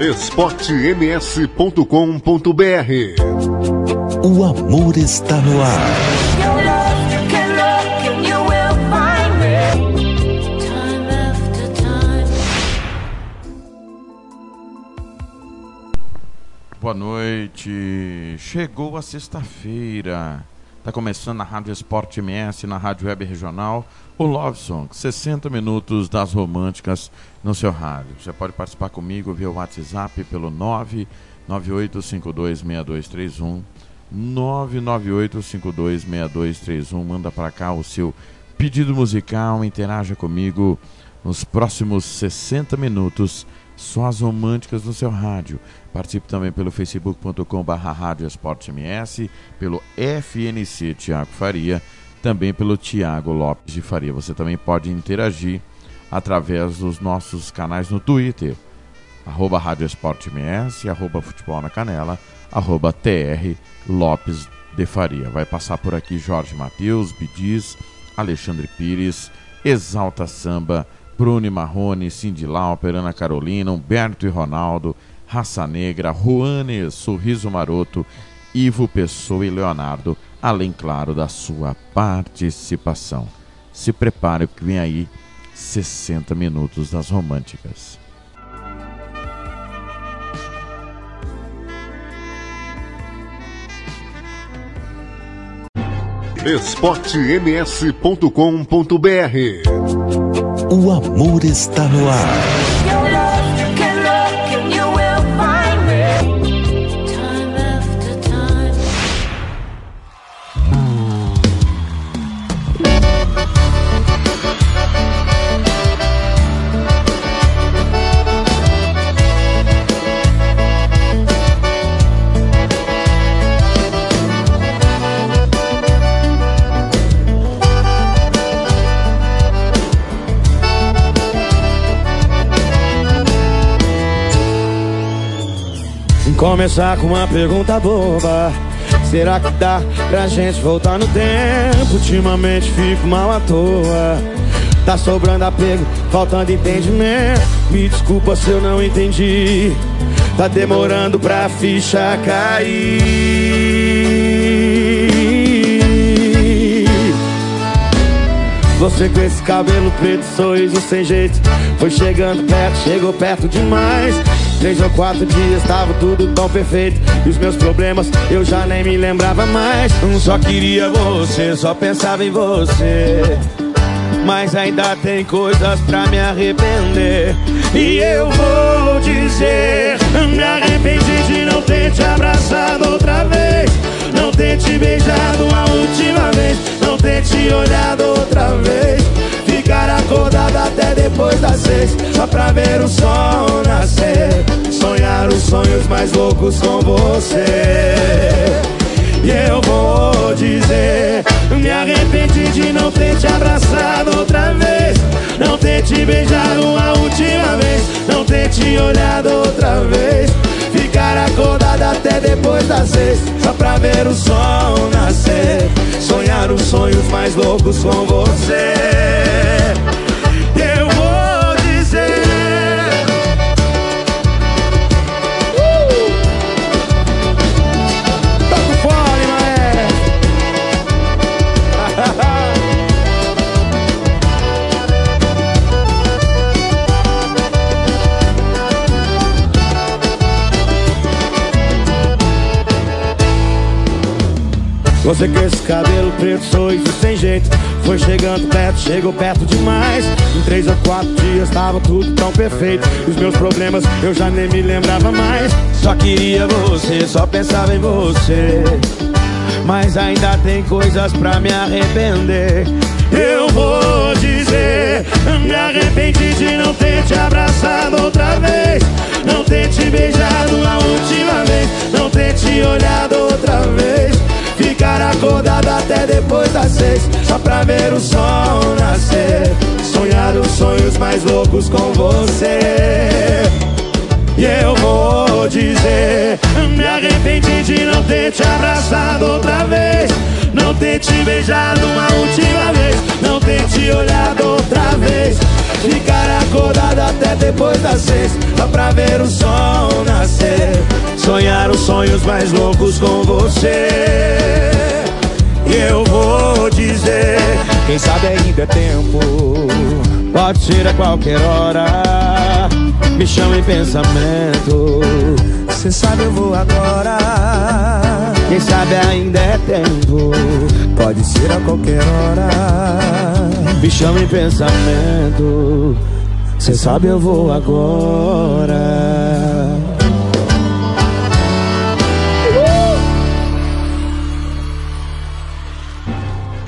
esportems.com.br O amor está no ar. Boa noite. Chegou a sexta-feira. Está começando na Rádio Esporte MS, na Rádio Web Regional, o Love Song, 60 minutos das românticas no seu rádio. Você pode participar comigo via WhatsApp pelo 998526231. 998526231. Manda para cá o seu pedido musical, interaja comigo nos próximos 60 minutos. Só as românticas no seu rádio. Participe também pelo MS, pelo FNC Tiago Faria, também pelo Tiago Lopes de Faria. Você também pode interagir através dos nossos canais no Twitter, arroba Rádio Esporte MS, arroba Futebol na Canela, arroba TR Lopes de Faria. Vai passar por aqui Jorge Matheus, Bidiz, Alexandre Pires, Exalta Samba, Bruni Marrone, Cindy Lauper, Ana Carolina, Humberto e Ronaldo, Raça Negra, Juanes, Sorriso Maroto, Ivo Pessoa e Leonardo, além, claro, da sua participação. Se prepare que vem aí 60 minutos das românticas. esportems.com.br O amor está no ar. Começar com uma pergunta boba. Será que dá pra gente voltar no tempo? Ultimamente fico mal à toa. Tá sobrando apego, faltando entendimento. Me desculpa se eu não entendi. Tá demorando pra ficha cair. Você com esse cabelo preto, sorriso sem jeito. Foi chegando perto, chegou perto demais Três ou quatro dias tava tudo tão perfeito. E os meus problemas eu já nem me lembrava mais. Só queria você, só pensava em você. Mas ainda tem coisas pra me arrepender. E eu vou dizer Me arrependi de não ter te abraçado outra vez. Não ter te beijado a última vez. Não ter te olhado outra vez Ficar acordado até depois das seis Só pra ver o sol nascer Sonhar os sonhos mais loucos com você. E eu vou dizer Me arrependi de não ter te abraçado outra vez Não ter te beijado uma última vez Não ter te olhado outra vez. Ficar acordado até depois das seis Só pra ver o sol nascer Sonhar os sonhos mais loucos com você Você com esse cabelo preto, sorriso sem jeito. Foi chegando perto, chegou perto demais. Em três ou quatro dias tava tudo tão perfeito. Os meus problemas eu já nem me lembrava mais. Só queria você, só pensava em você. Mas ainda tem coisas pra me arrepender. Eu vou dizer Me arrependi de não ter te abraçado outra vez. Não ter te beijado a última vez. Não ter te ficar acordado até depois das seis Só pra ver o sol nascer. Sonhar os sonhos mais loucos com você. E eu vou dizer Me arrependi de não ter te abraçado outra vez. Não ter te beijado uma última vez. Não ter te olhado outra vez. Ficar acordado até depois das seis Só pra ver o sol nascer. Sonhar os sonhos mais loucos com você. E eu vou dizer: Quem sabe ainda é tempo. Pode ser a qualquer hora. Me chama em pensamento. Cê sabe, eu vou agora. Quem sabe ainda é tempo. Pode ser a qualquer hora. Me chama em pensamento. Cê sabe, eu vou agora.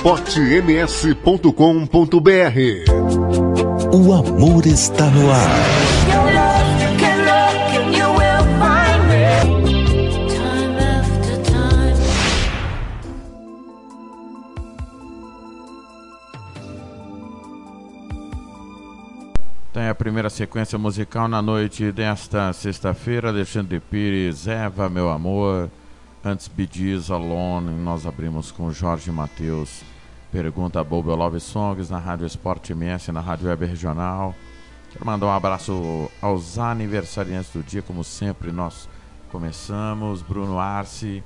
esportems.com.br O amor está no ar. Tem a primeira sequência musical na noite desta sexta-feira. Alexandre Pires, Eva, meu amor. Antes Bidiz, Alone. Nós abrimos com Jorge Matheus. Pergunta Bobo Love Songs na Rádio Esporte MS, na Rádio Web Regional. Quero mandar um abraço aos aniversariantes do dia, como sempre nós começamos. Bruno Arce,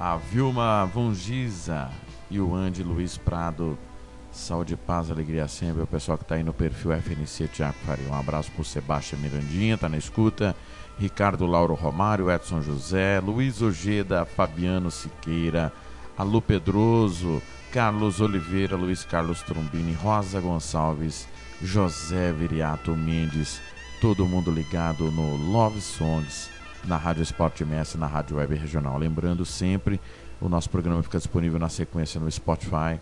a Vilma Vongiza e o Andy Luiz Prado. Saúde, paz, alegria sempre. O pessoal que está aí no perfil FNC Tiago Faria. Um abraço para o Sebastião Mirandinha, tá na escuta. Ricardo Lauro Romário, Edson José, Luiz Ojeda, Fabiano Siqueira, Alu Pedroso, Carlos Oliveira, Luiz Carlos Trombini, Rosa Gonçalves, José Viriato Mendes, todo mundo ligado no Love Songs, na Rádio Esporte MS, na Rádio Web Regional. Lembrando sempre, o nosso programa fica disponível na sequência no Spotify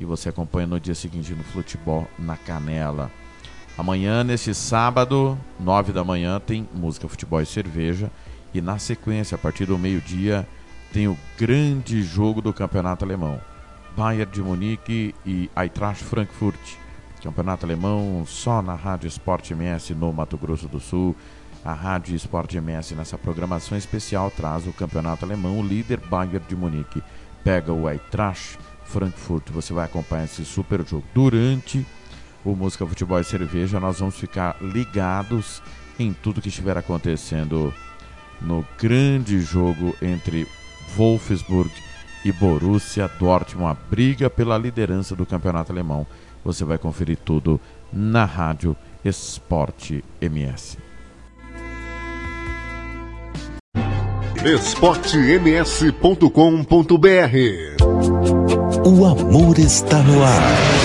e você acompanha no dia seguinte no Futebol na Canela. Amanhã, nesse sábado, nove da manhã, tem música, futebol e cerveja. E na sequência, a partir do meio-dia, tem o grande jogo do Campeonato Alemão. Bayern de Munique e Eintracht Frankfurt. Campeonato Alemão só na Rádio Esporte MS no Mato Grosso do Sul. A Rádio Esporte MS nessa programação especial traz o Campeonato Alemão, o líder Bayern de Munique. Pega o Eintracht Frankfurt. Você vai acompanhar esse super jogo. Durante o Música Futebol e Cerveja, nós vamos ficar ligados em tudo que estiver acontecendo no grande jogo entre Wolfsburg e Borussia Dortmund, a briga pela liderança do campeonato alemão. Você vai conferir tudo na Rádio Esporte MS. esportems.com.br O amor está no ar.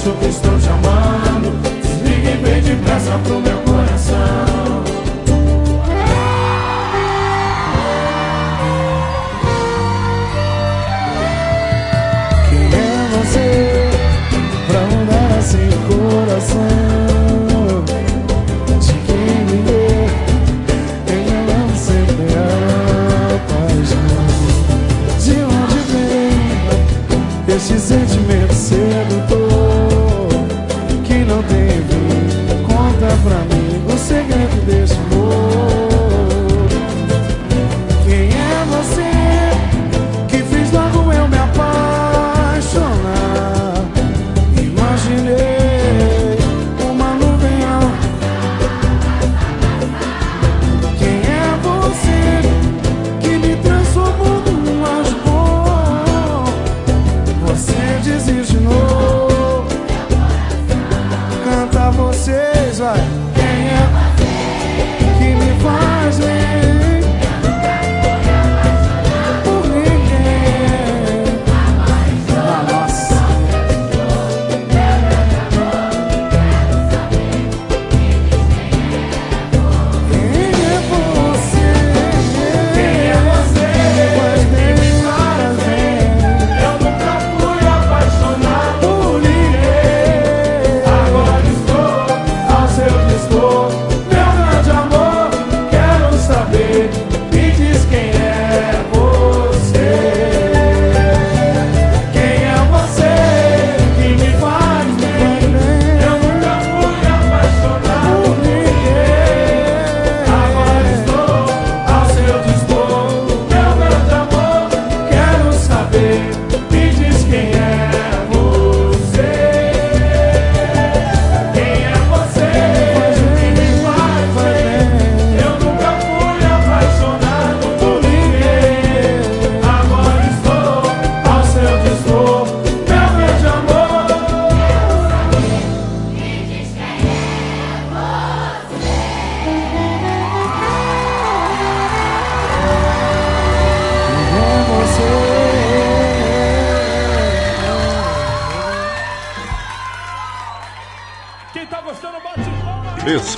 Acho que estou te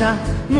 viaja no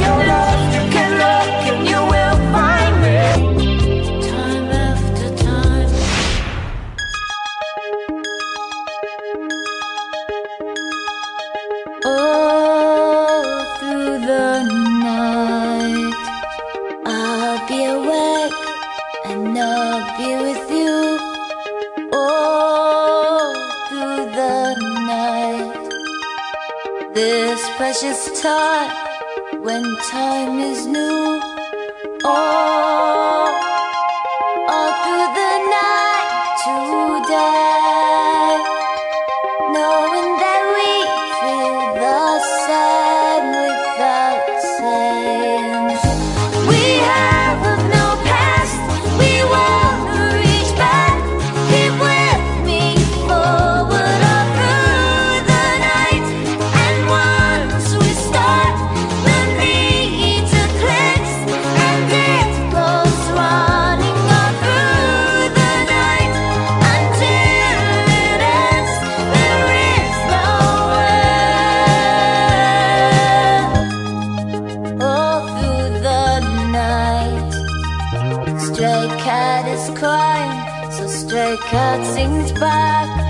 cut things back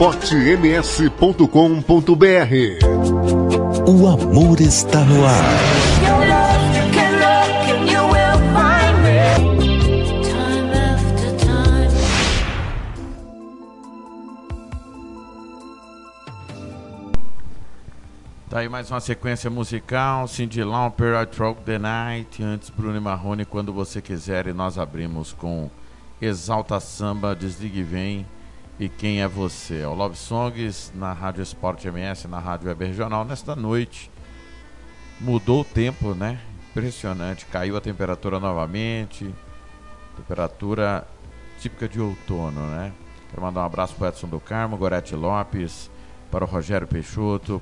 esportems.com.br O amor está no ar. Tá aí mais uma sequência musical, Cindy Lauper, I Troke the Night, antes Bruno e Marrone, Quando Você Quiser, e nós abrimos com Exalta Samba, Desligue e Vem, e Quem é Você? O Love Songs na Rádio Esporte MS, na Rádio Web Regional, nesta noite. Mudou o tempo, né? Impressionante, caiu a temperatura novamente, temperatura típica de outono, né? Quero mandar um abraço para Edson do Carmo, Gorete Lopes, para o Rogério Peixoto,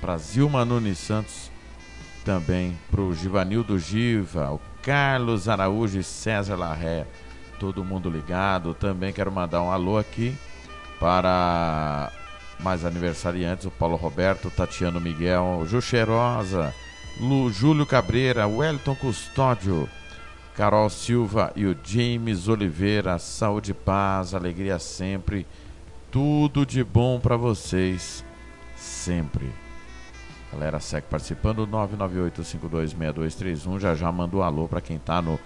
para Zilma Nunes Santos, também para o Givanildo Giva, o Carlos Araújo e César Larré, todo mundo ligado. Também quero mandar um alô aqui para mais aniversariantes, o Paulo Roberto, Tatiano Miguel, Ju Cheirosa, Lu, Júlio Cabreira, Wellington Custódio, Carol Silva e o James Oliveira. Saúde paz, alegria sempre. Tudo de bom para vocês sempre. Galera, segue participando 998526231. Já já mandou um alô para quem tá no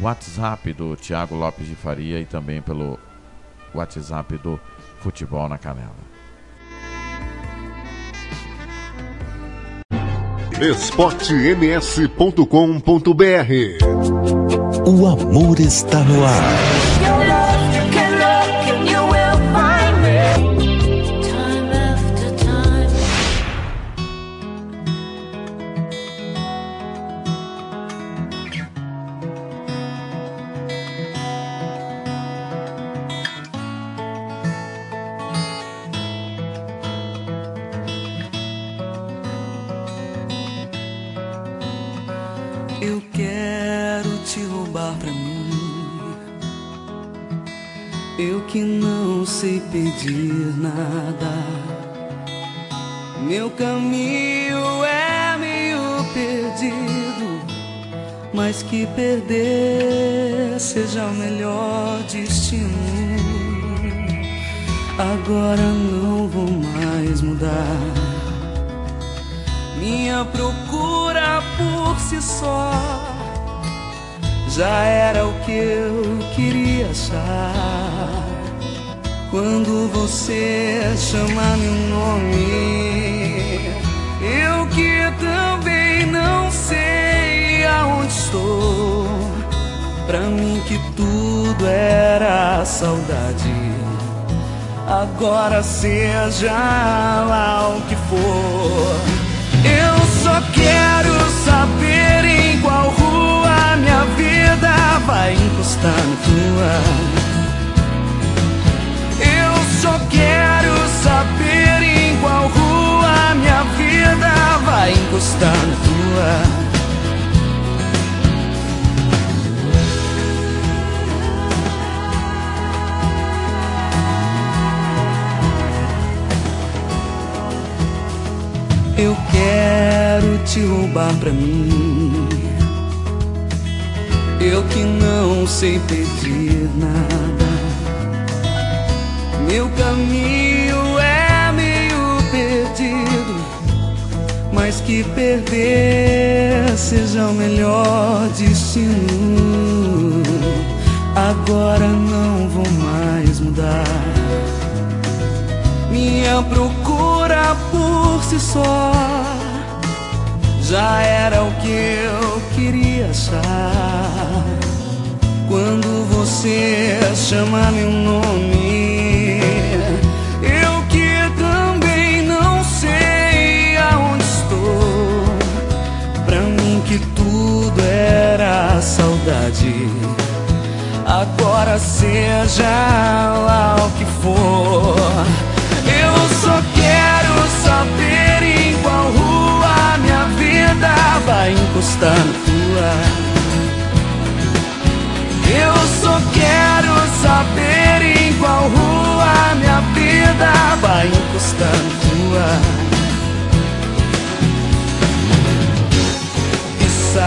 WhatsApp do Thiago Lopes de Faria e também pelo WhatsApp do Futebol na Canela. esportems.com.br O amor está no ar. Pedir nada. Meu caminho é meio perdido, mas que perder seja o melhor destino. Agora não vou mais mudar. Minha procura por si só já era o que eu queria achar. Quando você chama meu nome, eu que também não sei aonde estou. Pra mim que tudo era saudade. Agora seja lá o que for. Eu só quero saber em qual rua minha vida vai encostar na tua. Saber em qual rua minha vida vai encostar na tua. Eu quero te roubar pra mim. Eu que não sei pedir nada. Meu caminho é meio perdido, mas que perder seja o melhor destino. Agora não vou mais mudar. Minha procura por si só já era o que eu queria achar. Quando você chama meu nome, tudo era saudade. Agora seja lá o que for. Eu só quero saber em qual rua minha vida vai encostar na tua. Eu só quero saber em qual rua minha vida vai encostar na tua.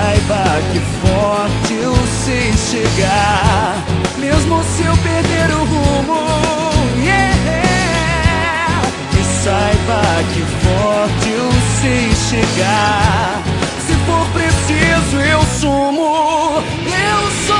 Saiba que forte eu sei chegar, mesmo se eu perder o rumo. Yeah! E saiba que forte eu sei chegar. Se for preciso, eu sumo. Eu só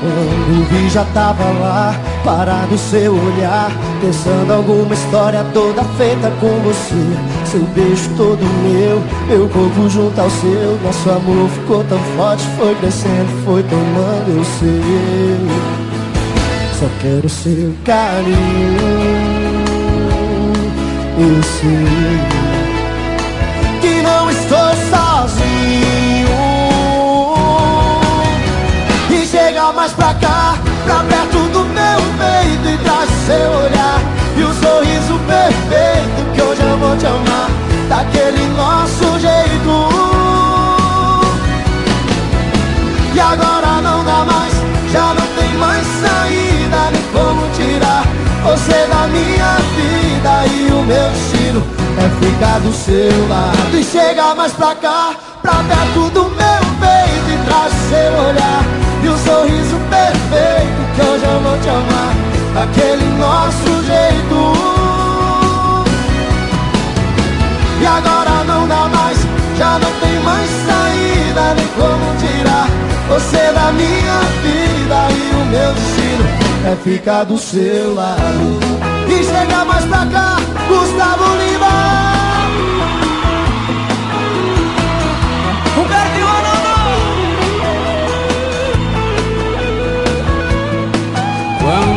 Quando vi já tava lá, parado seu olhar Pensando alguma história toda feita com você. Seu beijo todo meu, meu corpo junto ao seu. Nosso amor ficou tão forte, foi crescendo, foi tomando eu sei Só quero seu carinho Eu sei pra cá, pra perto do meu peito e traz seu olhar e o sorriso perfeito que hoje eu vou te amar daquele nosso jeito. E agora não dá mais, já não tem mais saída nem como tirar você da minha vida e o meu destino é ficar do seu lado e chegar mais pra cá, pra perto do meu peito e traz seu olhar sorriso perfeito Que hoje eu vou te amar daquele nosso jeito. E agora não dá mais, já não tem mais saída Nem como tirar você da minha vida. E o meu destino é ficar do seu lado. E chegar mais pra cá, Gustavo Lima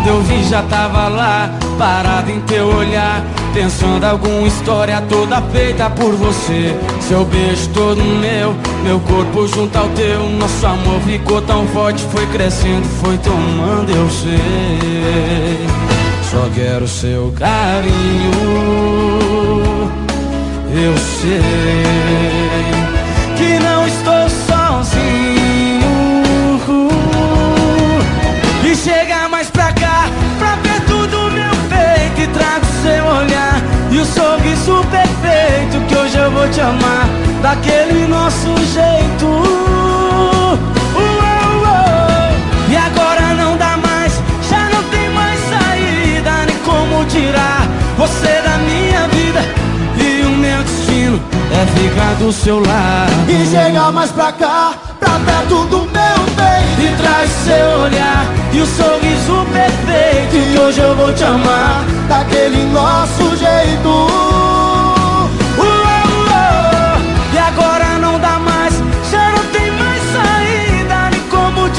Quando eu vi já tava lá, parado em teu olhar Pensando alguma história toda feita por você. Seu beijo todo meu, meu corpo junto ao teu. Nosso amor ficou tão forte, foi crescendo, foi tomando, eu sei. Só quero seu carinho, eu sei te amar daquele nosso jeito. Uou, uou. E agora não dá mais, já não tem mais saída Nem como tirar você da minha vida. E o meu destino é ficar do seu lado. E chegar mais pra cá, pra perto do meu peito. E traz seu olhar e o sorriso perfeito. Que hoje eu vou te amar daquele nosso jeito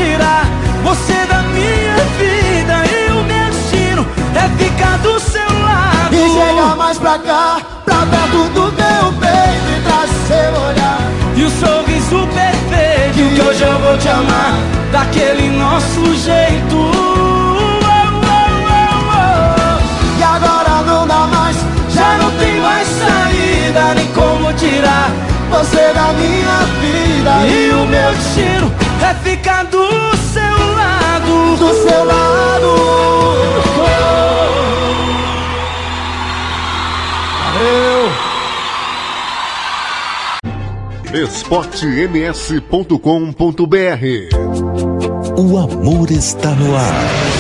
tirar você da minha vida E o meu destino é ficar do seu lado. E chegar mais pra cá, pra perto do meu peito E traz seu olhar. E o sorriso perfeito Que hoje eu vou te amar Daquele nosso jeito. E agora não dá mais, Já não tem mais saída Nem como tirar. Você da minha vida E o meu destino é ficar do seu lado do seu lado. Esportems.com.br O amor está no ar.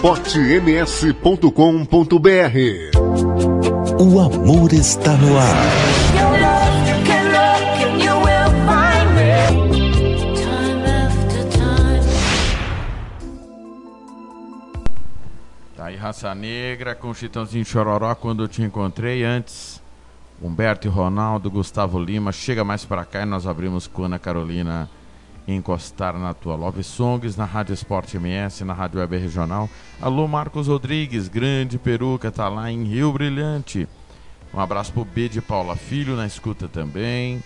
esportems.com.br O amor está no ar. Your love, you can look and you will find me. Time after time. Tá aí Raça Negra com Chitãozinho Chororó quando eu te encontrei antes. Humberto e Ronaldo, Gustavo Lima, chega mais pra cá e nós abrimos com Ana Carolina encostar na tua Love Songs, na Rádio Esporte MS, na Rádio Web Regional. Alô Marcos Rodrigues, grande peruca, tá lá em Rio Brilhante. Um abraço pro B de Paula Filho na escuta também.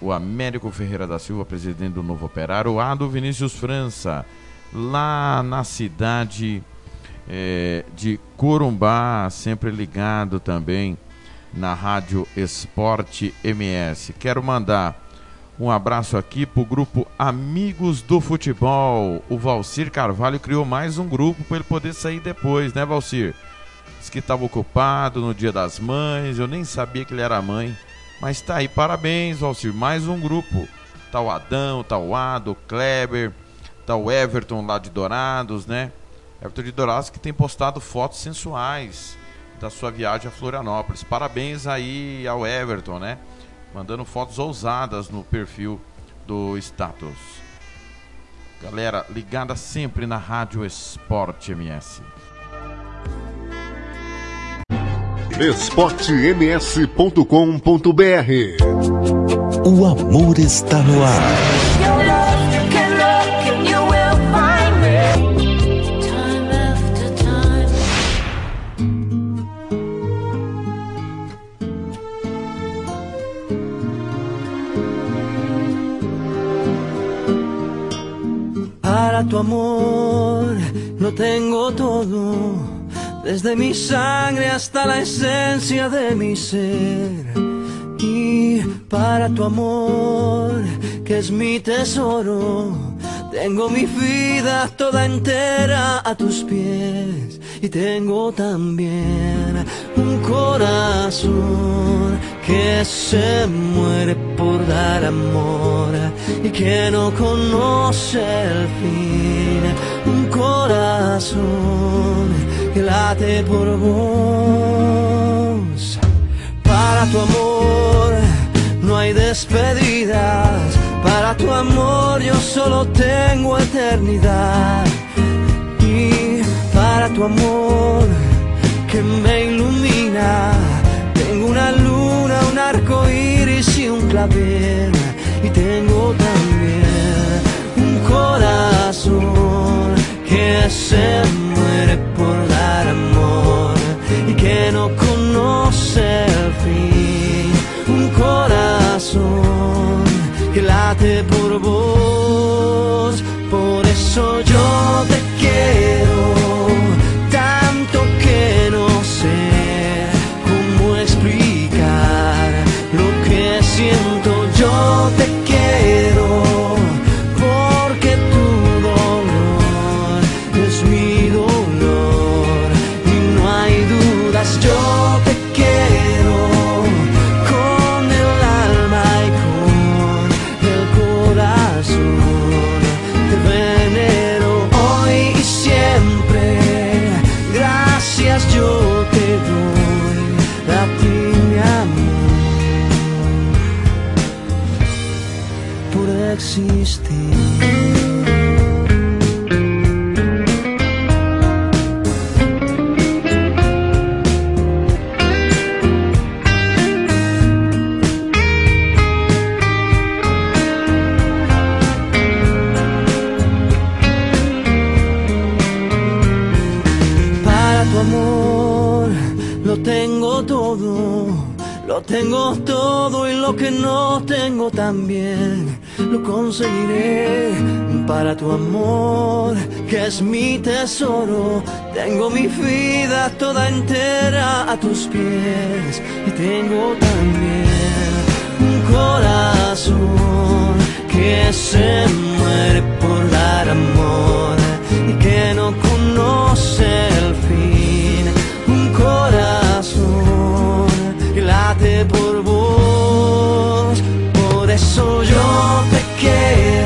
O Américo Ferreira da Silva, presidente do Novo Operário. O Ado Vinícius França, lá na cidade eh, de Corumbá, sempre ligado também na Rádio Esporte MS. Quero mandar um abraço aqui pro grupo Amigos do Futebol. O Valcir Carvalho criou mais um grupo para ele poder sair depois, né, Valcir? Diz que estava ocupado no Dia das Mães, eu nem sabia que ele era mãe. Mas tá aí, parabéns, Valcir. Mais um grupo. Tá o Adão, tá o Ado, o Kleber, tá o Everton lá de Dourados, né? Everton de Dourados que tem postado fotos sensuais da sua viagem a Florianópolis. Parabéns aí ao Everton, né? Mandando fotos ousadas no perfil do status. Galera, ligada sempre na Rádio Esporte MS. esportems.com.br O amor está no ar. Para tu amor lo tengo todo, desde mi sangre hasta la esencia de mi ser. Y para tu amor, que es mi tesoro, tengo mi vida toda entera a tus pies. Y tengo también un corazón que se muere por dar amor y que no conoce el fin. Un corazón que late por vos. Para tu amor no hay despedidas. Para tu amor yo solo tengo eternidad. Y para tu amor que me ilumina, tengo una arco iris y un clavel. Y tengo también un corazón que se muere por dar amor y que no conoce el fin. Un corazón que late por vos, por eso lo tengo todo y lo que no tengo también lo conseguiré. Para tu amor que es mi tesoro, tengo mi vida toda entera a tus pies y tengo también un corazón que se muere por dar amor y que no conoce por vos, por eso yo te quiero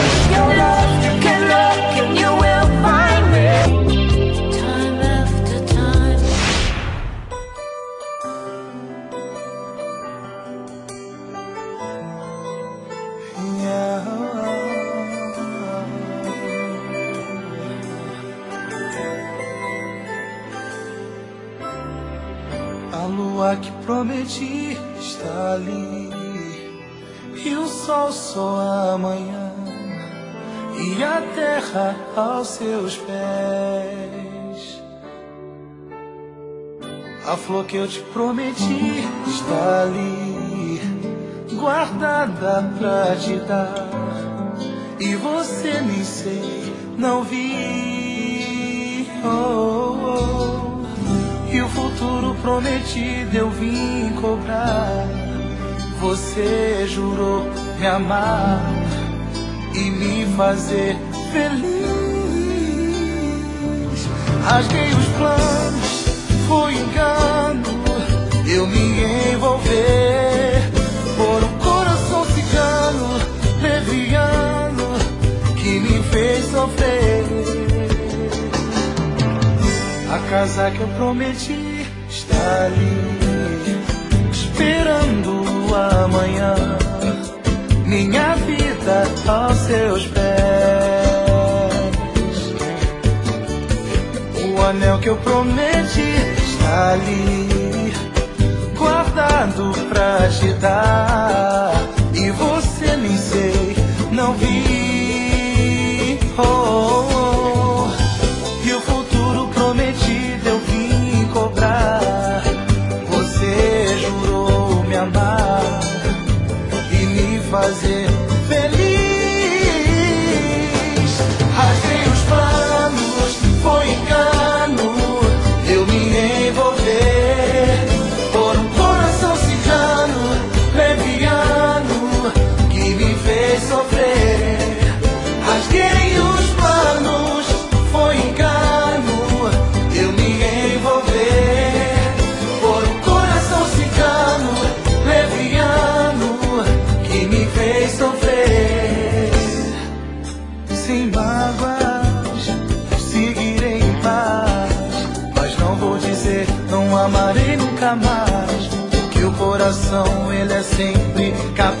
Lua que prometi está ali. E o sol só amanhã E a terra aos seus pés. A flor que eu te prometi está ali Guardada pra te dar. E você nem sei, não vi. Oh, oh, oh. E o futuro prometido eu vim cobrar. Você jurou me amar e me fazer feliz. Rasguei os planos, foi engano. Eu me envolver por um coração cigano, leviano, que me fez sofrer. A casa que eu prometi está ali, esperando amanhã. Minha vida aos seus pés. O anel que eu prometi está ali, guardado pra te dar. E você nem sei, não vi. Oh, oh, oh. Coração, ele é sempre capaz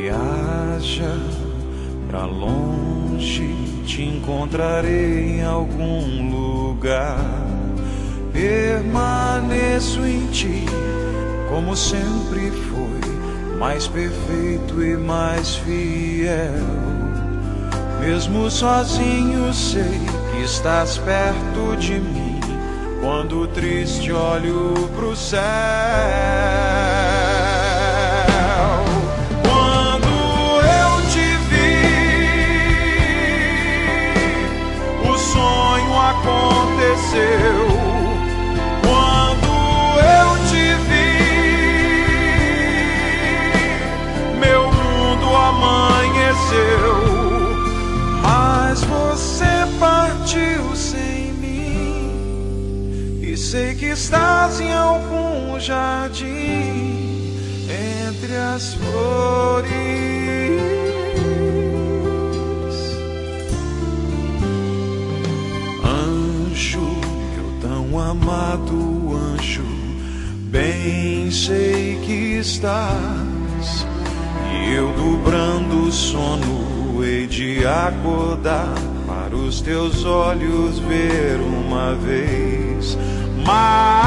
Viaja pra longe, te encontrarei em algum lugar. Permaneço em ti, como sempre foi, mais perfeito e mais fiel. Mesmo sozinho sei que estás perto de mim. Quando triste olho pro céu. aconteceu quando eu te vi. Meu mundo amanheceu, mas você partiu sem mim. E sei que estás em algum jardim entre as flores. Amado anjo, bem sei que estás. E eu dobrando o sono, hei de acordar para os teus olhos ver uma vez mais.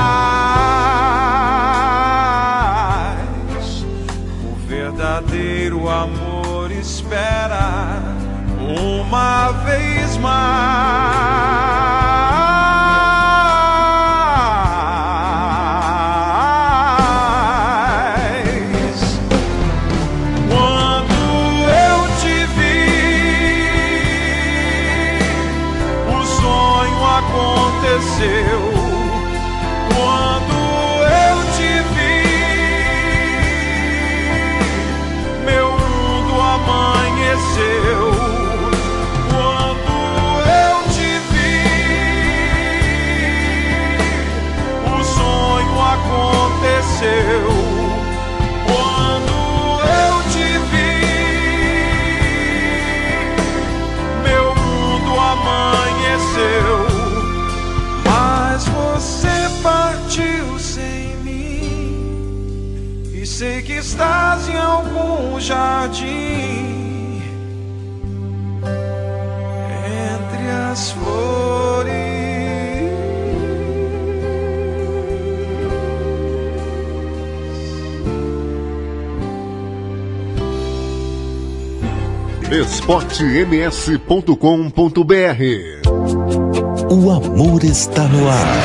O verdadeiro amor espera uma vez mais. esportems.com.br O amor está no ar.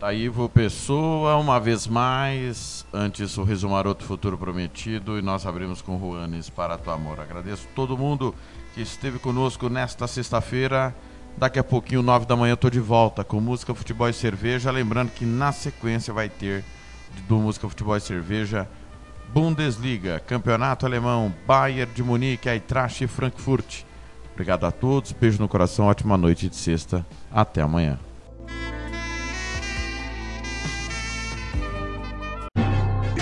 Tá aí, Ivo Pessoa, uma vez mais. Antes, o Resumaroto Futuro Prometido. E nós abrimos com Juanes para tu amor. Agradeço todo mundo que esteve conosco nesta sexta-feira. Daqui a pouquinho, nove da manhã, eu tô de volta com música, futebol e cerveja. Lembrando que na sequência vai ter do música, futebol e cerveja Bundesliga, Campeonato Alemão, Bayern de Munique, Eintracht e Frankfurt. Obrigado a todos, beijo no coração, ótima noite de sexta. Até amanhã.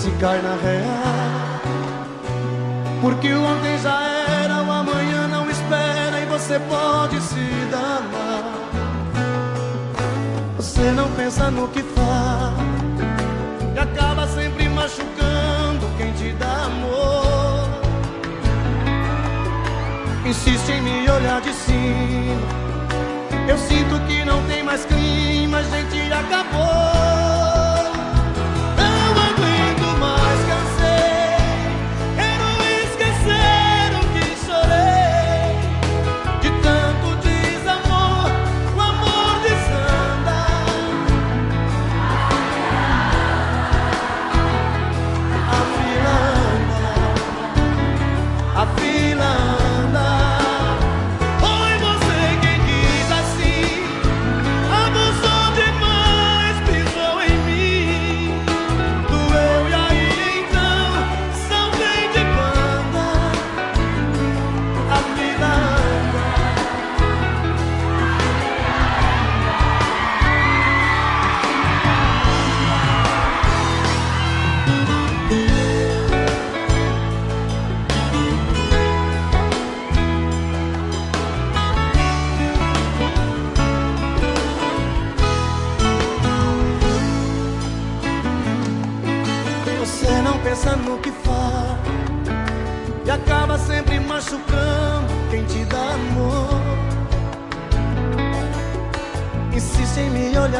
Se cai na real, porque o ontem já era, o amanhã não espera e você pode se danar. Você não pensa no que faz e acaba sempre machucando quem te dá amor. Insiste em me olhar de cima. Eu sinto que não tem mais clima, a gente acabou.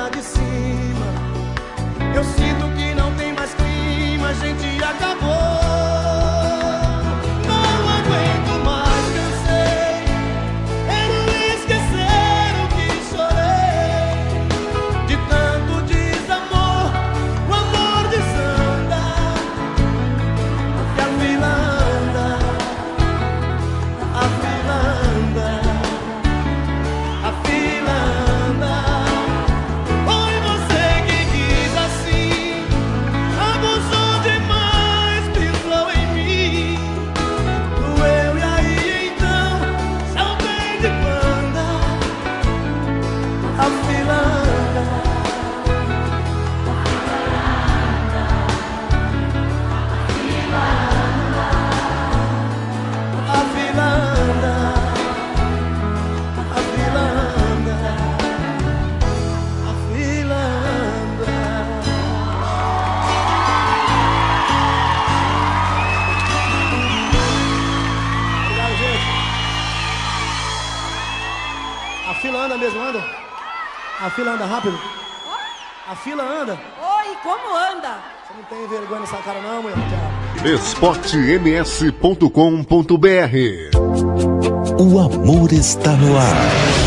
de ser. fila anda rápido? Oi? A fila anda? Oi, como anda? Você não tem vergonha nessa cara não, mulher? esportems.com.br O amor está no ar.